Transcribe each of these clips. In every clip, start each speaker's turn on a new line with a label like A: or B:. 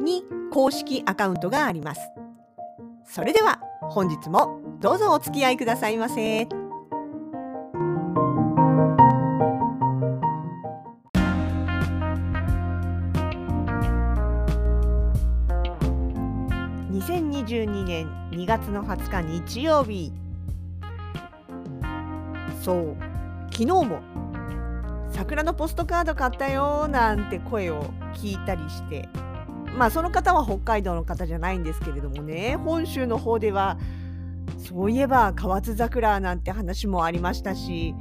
A: に公式アカウントがありますそれでは本日もどうぞお付き合いくださいませ。2022年2月の20日日曜日そう昨日も桜のポストカード買ったよなんて声を聞いたりしてまあその方は北海道の方じゃないんですけれどもね本州の方ではそういえば河津桜なんて話もありましたし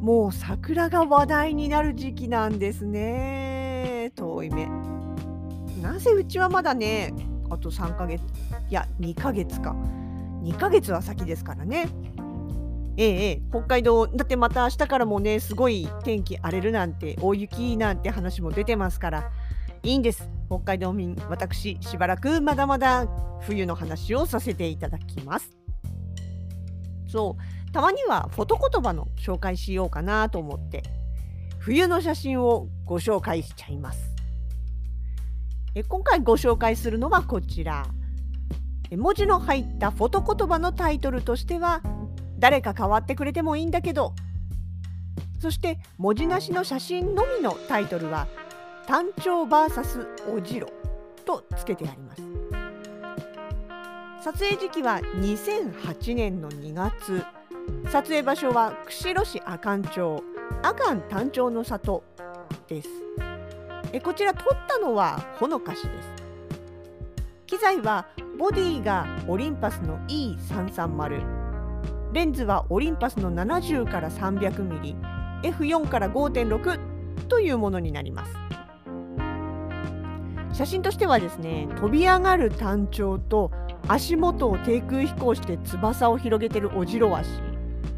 A: もう桜が話題になる時期なんですね。遠い目。なぜうちはまだねあと3ヶ月いや2ヶ月か。2ヶ月は先ですからね。ええ、北海道だってまた明日からもねすごい天気荒れるなんて大雪なんて話も出てますからいいんです。北海道民私しばらくまだまだ冬の話をさせていただきます。そう。たまにはフォト言葉の紹介しようかなと思って冬の写真をご紹介しちゃいます。え今回ご紹介するのはこちら。文字の入ったフォト言葉のタイトルとしては誰か変わってくれてもいいんだけど。そして文字なしの写真のみのタイトルは単調 VS おじろとつけてあります。撮影時期は2008年の2月。撮影場所は釧路市阿寒町。阿寒単調の里です。えこちら撮ったのはほのかしです。機材はボディがオリンパスの E330 レンズはオリンパスの70から 300mm F4 から5.6というものになります。写真としてはですね飛び上がる単調と足元を低空飛行して翼を広げてるオジロワシ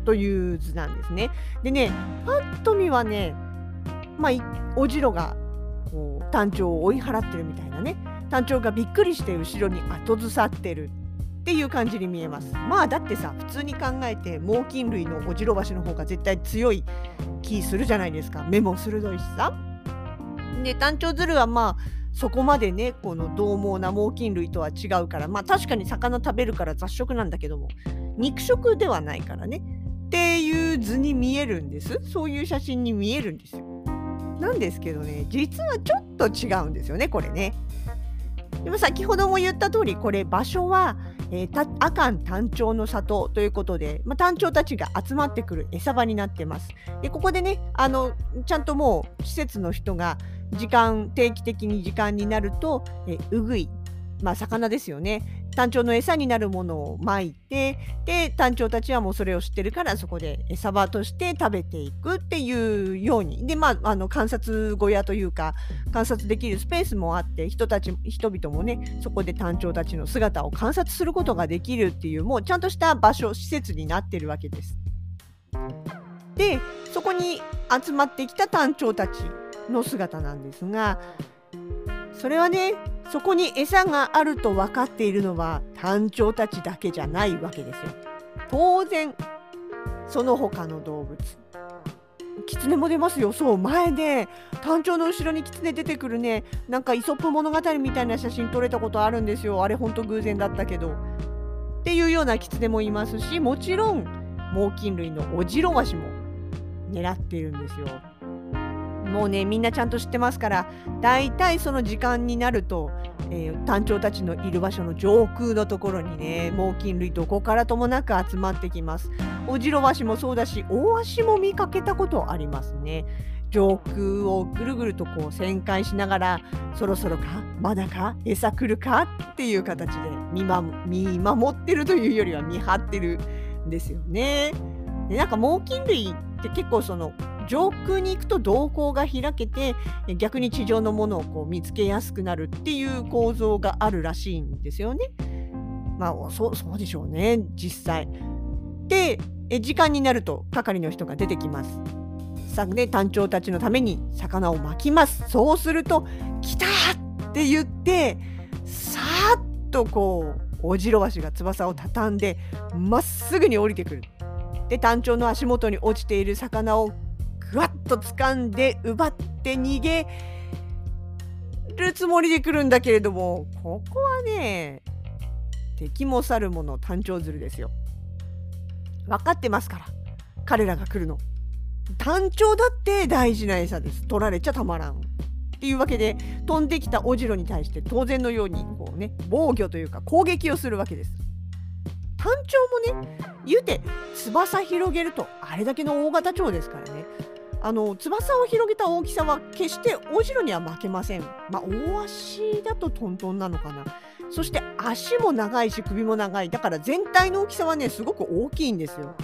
A: という図なんですね。でねパッと見はねまあオジロがこう単調を追い払ってるみたいなね単調がびっくりして後ろに後ずさってるっていう感じに見えます。まあだってさ普通に考えて猛禽類のオジロワシの方が絶対強い気するじゃないですか。目も鋭いしさ。で単調ズルはまあそこまでねこの獰猛な猛禽類とは違うからまあ確かに魚食べるから雑食なんだけども肉食ではないからね。っていう図に見えるんです。そういう写真に見えるんですよ。なんですけどね実はちょっと違うんですよねこれね。でも先ほども言った通りこれ場所は、えー、阿寒単調の里ということで、まあ、単調たちが集まってくる餌場になってます。でここでねあのちゃんともう施設の人が時間定期的に時間になると、えうぐいまあ魚ですよね。単調の餌になるものをまいてで単調たちはもうそれを知ってるからそこで餌場として食べていくっていうように。でまああの観察小屋というか観察できるスペースもあって人たち人々もねそこで単調たちの姿を観察することができるっていうもうちゃんとした場所施設になってるわけです。でそこに集まってきた単調たち。の姿なんですがそれはねそこに餌があると分かっているのは単調たちだけじゃないわけですよ。当然その他の動物。キツネも出ますよ。そう前で単調の後ろにキツネ出てくるね。なんかイソップ物語みたいな写真撮れたことあるんですよ。あれほんと偶然だったけど。っていうようなキツネもいますしもちろん猛禽類のオジロワシも狙っているんですよ。もうねみんなちゃんと知ってますからだいたいその時間になると、えー、単調たちのいる場所の上空のところにね猛禽類どこからともなく集まってきます。オジロワシもそうだしオオワシも見かけたことありますね。上空をぐるぐるとこう旋回しながらそろそろか？まだか？餌来るか？っていう形で見,、ま、見守ってるというよりは見張ってるんですよね。でなんか猛禽類って結構その上空に行くと瞳孔が開けて逆に地上のものをこう見つけやすくなるっていう構造があるらしいんですよね。まあそうそうでしょうね実際。で時間になると係の人が出てきます。さで単調たちのために魚を巻きます。そうすると「来た!」って言ってさーっとこうオジロワシが翼を畳んでまっすぐに降りてくる。で単調の足元に落ちている魚をぐわっと掴んで奪って逃げるつもりで来るんだけれどもここはね敵も去る者単調鶴ですよ。分かってますから彼らが来るの。単調だって大事な餌です。取られちゃたまらん。っていうわけで飛んできたオジロに対して当然のようにこうね防御というか攻撃をするわけです。単調もね言うて翼広げるとあれだけの大型鳥ですからねあの翼を広げた大きさは決してオジロには負けません。まあ大足だとトントンなのかな。そして足も長いし首も長いだから全体の大きさはねすごく大きいんですよ。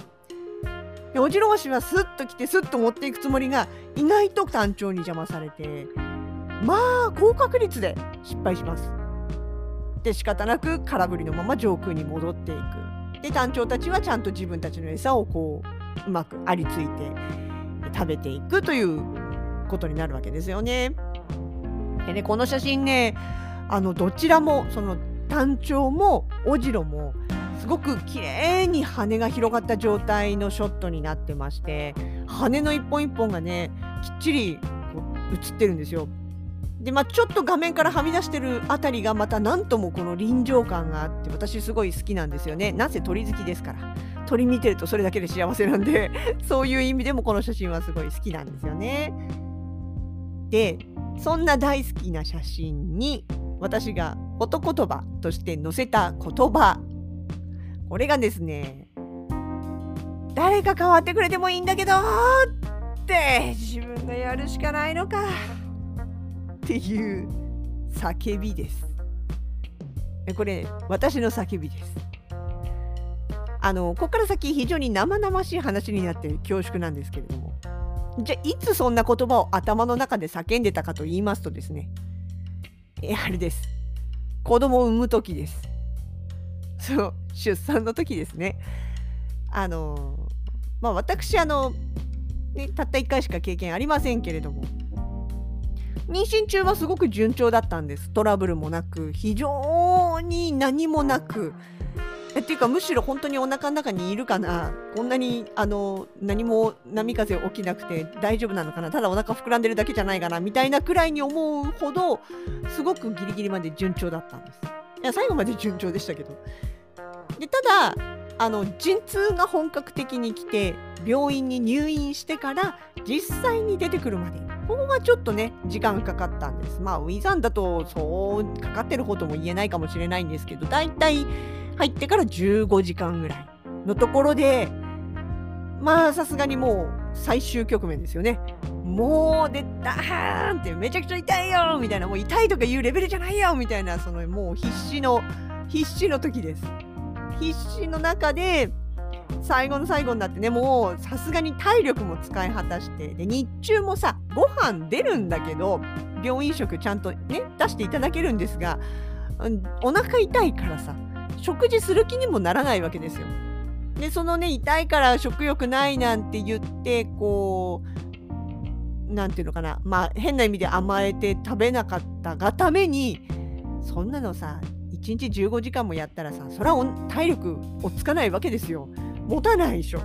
A: でオジロワシはスッと来てスッと持っていくつもりが意外と単調に邪魔されてまあ高確率で失敗します。で仕方なく空振りのまま上空に戻っていく。で団長たちはちゃんと自分たちの餌をこううまくありついて食べていくということになるわけですよね。でねこの写真ねあのどちらもその単調もオジロもすごく綺麗に羽が広がった状態のショットになってまして羽の一本一本がねきっちりこう映ってるんですよ。でまあ、ちょっと画面からはみ出してるあたりがまた何ともこの臨場感があって私すごい好きなんですよね。なぜ鳥好きですから。鳥見てるとそれだけで幸せなんで そういう意味でもこの写真はすごい好きなんですよね。でそんな大好きな写真に私が音言葉として載せた言葉これがですね誰か変わってくれてもいいんだけどって自分がやるしかないのか。っていう叫びです。これ、私の叫びです。あの、ここから先非常に生々しい話になって恐縮なんですけれども。じゃあ、いつそんな言葉を頭の中で叫んでたかと言いますとですね、え、あれです。子供を産む時です。そう、出産の時ですね。あの、まあ私、あの、ね、たった1回しか経験ありませんけれども、妊娠中はすごく順調だったんですトラブルもなく非常に何もなくっていうかむしろ本当にお腹の中にいるかな。こんなにあの何も波風起きなくて大丈夫なのかな。ただお腹膨らんでるだけじゃないかな。みたいなくらいに思うほどすごくギリギリまで順調だったんです。いや最後まで順調でしたけど。でただあの陣痛が本格的に来て病院に入院してから実際に出てくるまでここがちょっとね時間かかったんです。まあウィザンだとそうかかってるほども言えないかもしれないんですけどだいたい入ってから15時間ぐらいのところでまあさすがにもう最終局面ですよね。もうでダーンってめちゃくちゃ痛いよみたいなもう痛いとか言うレベルじゃないよみたいなそのもう必死の必死の時です。必死の中で最後の最後になってねもうさすがに体力も使い果たしてで日中もさご飯出るんだけど病院食ちゃんとね出していただけるんですがお腹痛いからさ食事する気にもならないわけですよ。でそのね痛いから食欲ないなんて言ってこう何て言うのかなまあ変な意味で甘えて食べなかったがためにそんなのさ1日15時間もやったらさそれは体力をつかないわけですよ。持たないでしょ。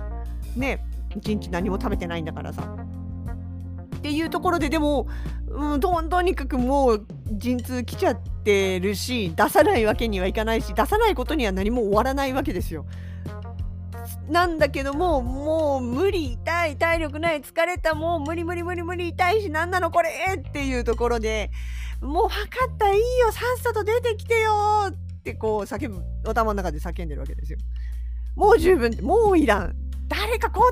A: ね1日何も食べてないんだからさ。っていうところででも、うん、ととにかくもう陣痛来ちゃってるし出さないわけにはいかないし出さないことには何も終わらないわけですよ。なんだけどももう無理痛い体力ない疲れたもう無理無理無理無理痛いし何なのこれっていうところでもう分かったいいよさっさと出てきてよってこう叫ぶ頭の中で叫んでるわけですよ。もう十分もういらん誰か交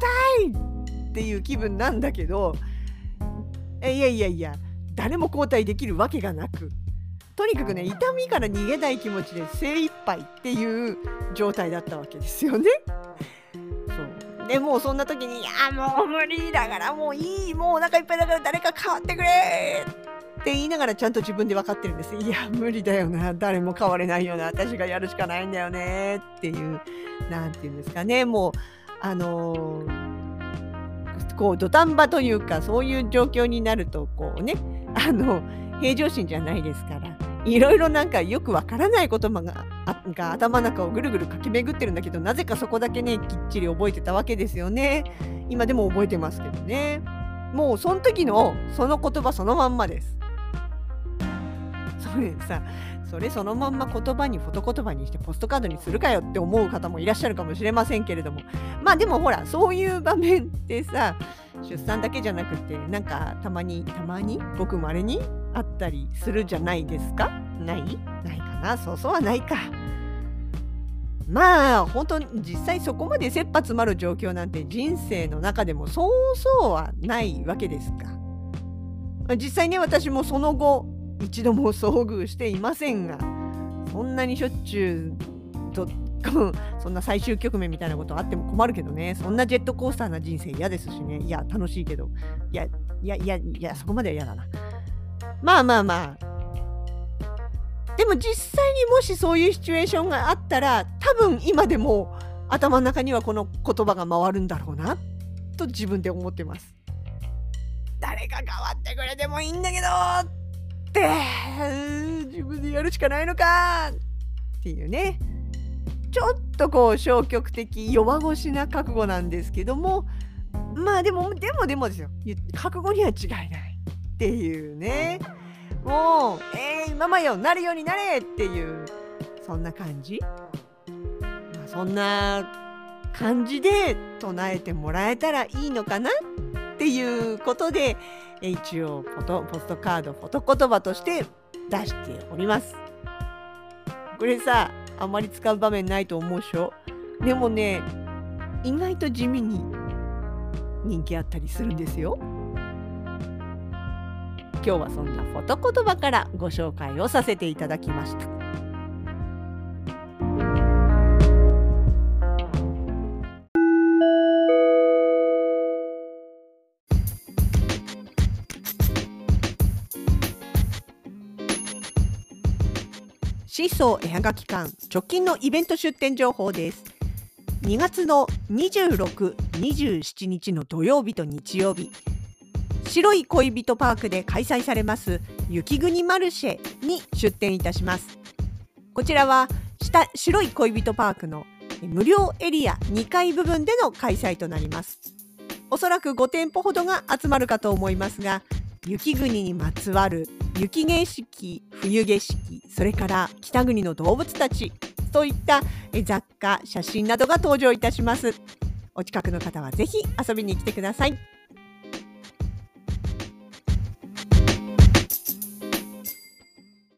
A: 代っていう気分なんだけどえいやいやいや誰も交代できるわけがなくとにかくね痛みから逃げない気持ちで精一杯っていう状態だったわけですよね。そうでもうそんな時に「いやもう無理だからもういいもうお腹いっぱいだから誰か代わってくれ!」って言いながらちゃんと自分で分かってるんです。いや無理だよな誰も変われないよな私がやるしかないんだよねっていう何て言うんですかねもうあのー、こう土壇場というかそういう状況になるとこうねあの平常心じゃないですからいろいろなんかよくわからない言葉がが頭の中をぐるぐる駆け巡ってるんだけどなぜかそこだけねきっちり覚えてたわけですよね。今でも覚えてますけどね。もうその時のその言葉そのまんまです。それさそれそのまんま言葉にフォト言葉にしてポストカードにするかよって思う方もいらっしゃるかもしれませんけれども。まあでもほらそういう場面ってさ出産だけじゃなくてなんかたまにたまにごくまれにあったりするじゃないですか？ない？ないかな？そうそうはないか。まあ本当に実際そこまで切羽詰まる状況なんて人生の中でもそうそうはないわけですか。実際ね私もその後一度も遭遇していませんがそんなにしょっちゅうと そんな最終局面みたいなことあっても困るけどね。そんなジェットコースターな人生嫌ですしね。いや楽しいけど。いやいやいやいやそこまでは嫌だな。まあまあまあ。でも実際にもしそういうシチュエーションがあったら多分今でも頭の中にはこの言葉が回るんだろうな。と自分で思ってます。誰か変わってくれてもいいんだけどって自分でやるしかないのかっていうね。ちょっとこう消極的弱腰な覚悟なんですけどもまあでもでもでもですよ。覚悟には違いない。っていうね。もうえー、ママよなるようになれっていうそんな感じ、まあ、そんな感じで唱えてもらえたらいいのかなっていうことで一応ポトポストカードフォト言葉として出しております。これさあんまり使う場面ないと思うしょ？でもね意外と地味に人気あったりするんですよ。今日はそんなフォト言葉からご紹介をさせていただきました。シーソー絵はがき館直近のイベント出店情報です。2月の26、27日の土曜日と日曜日。白い恋人パークで開催されます雪国マルシェに出店いたします。こちらは下白い恋人パークの無料エリア2階部分での開催となります。おそらく5店舗ほどが集まるかと思いますが雪国にまつわる雪景色冬景色それから北国の動物たちといった雑貨写真などが登場いたします。お近くの方はぜひ遊びに来てください。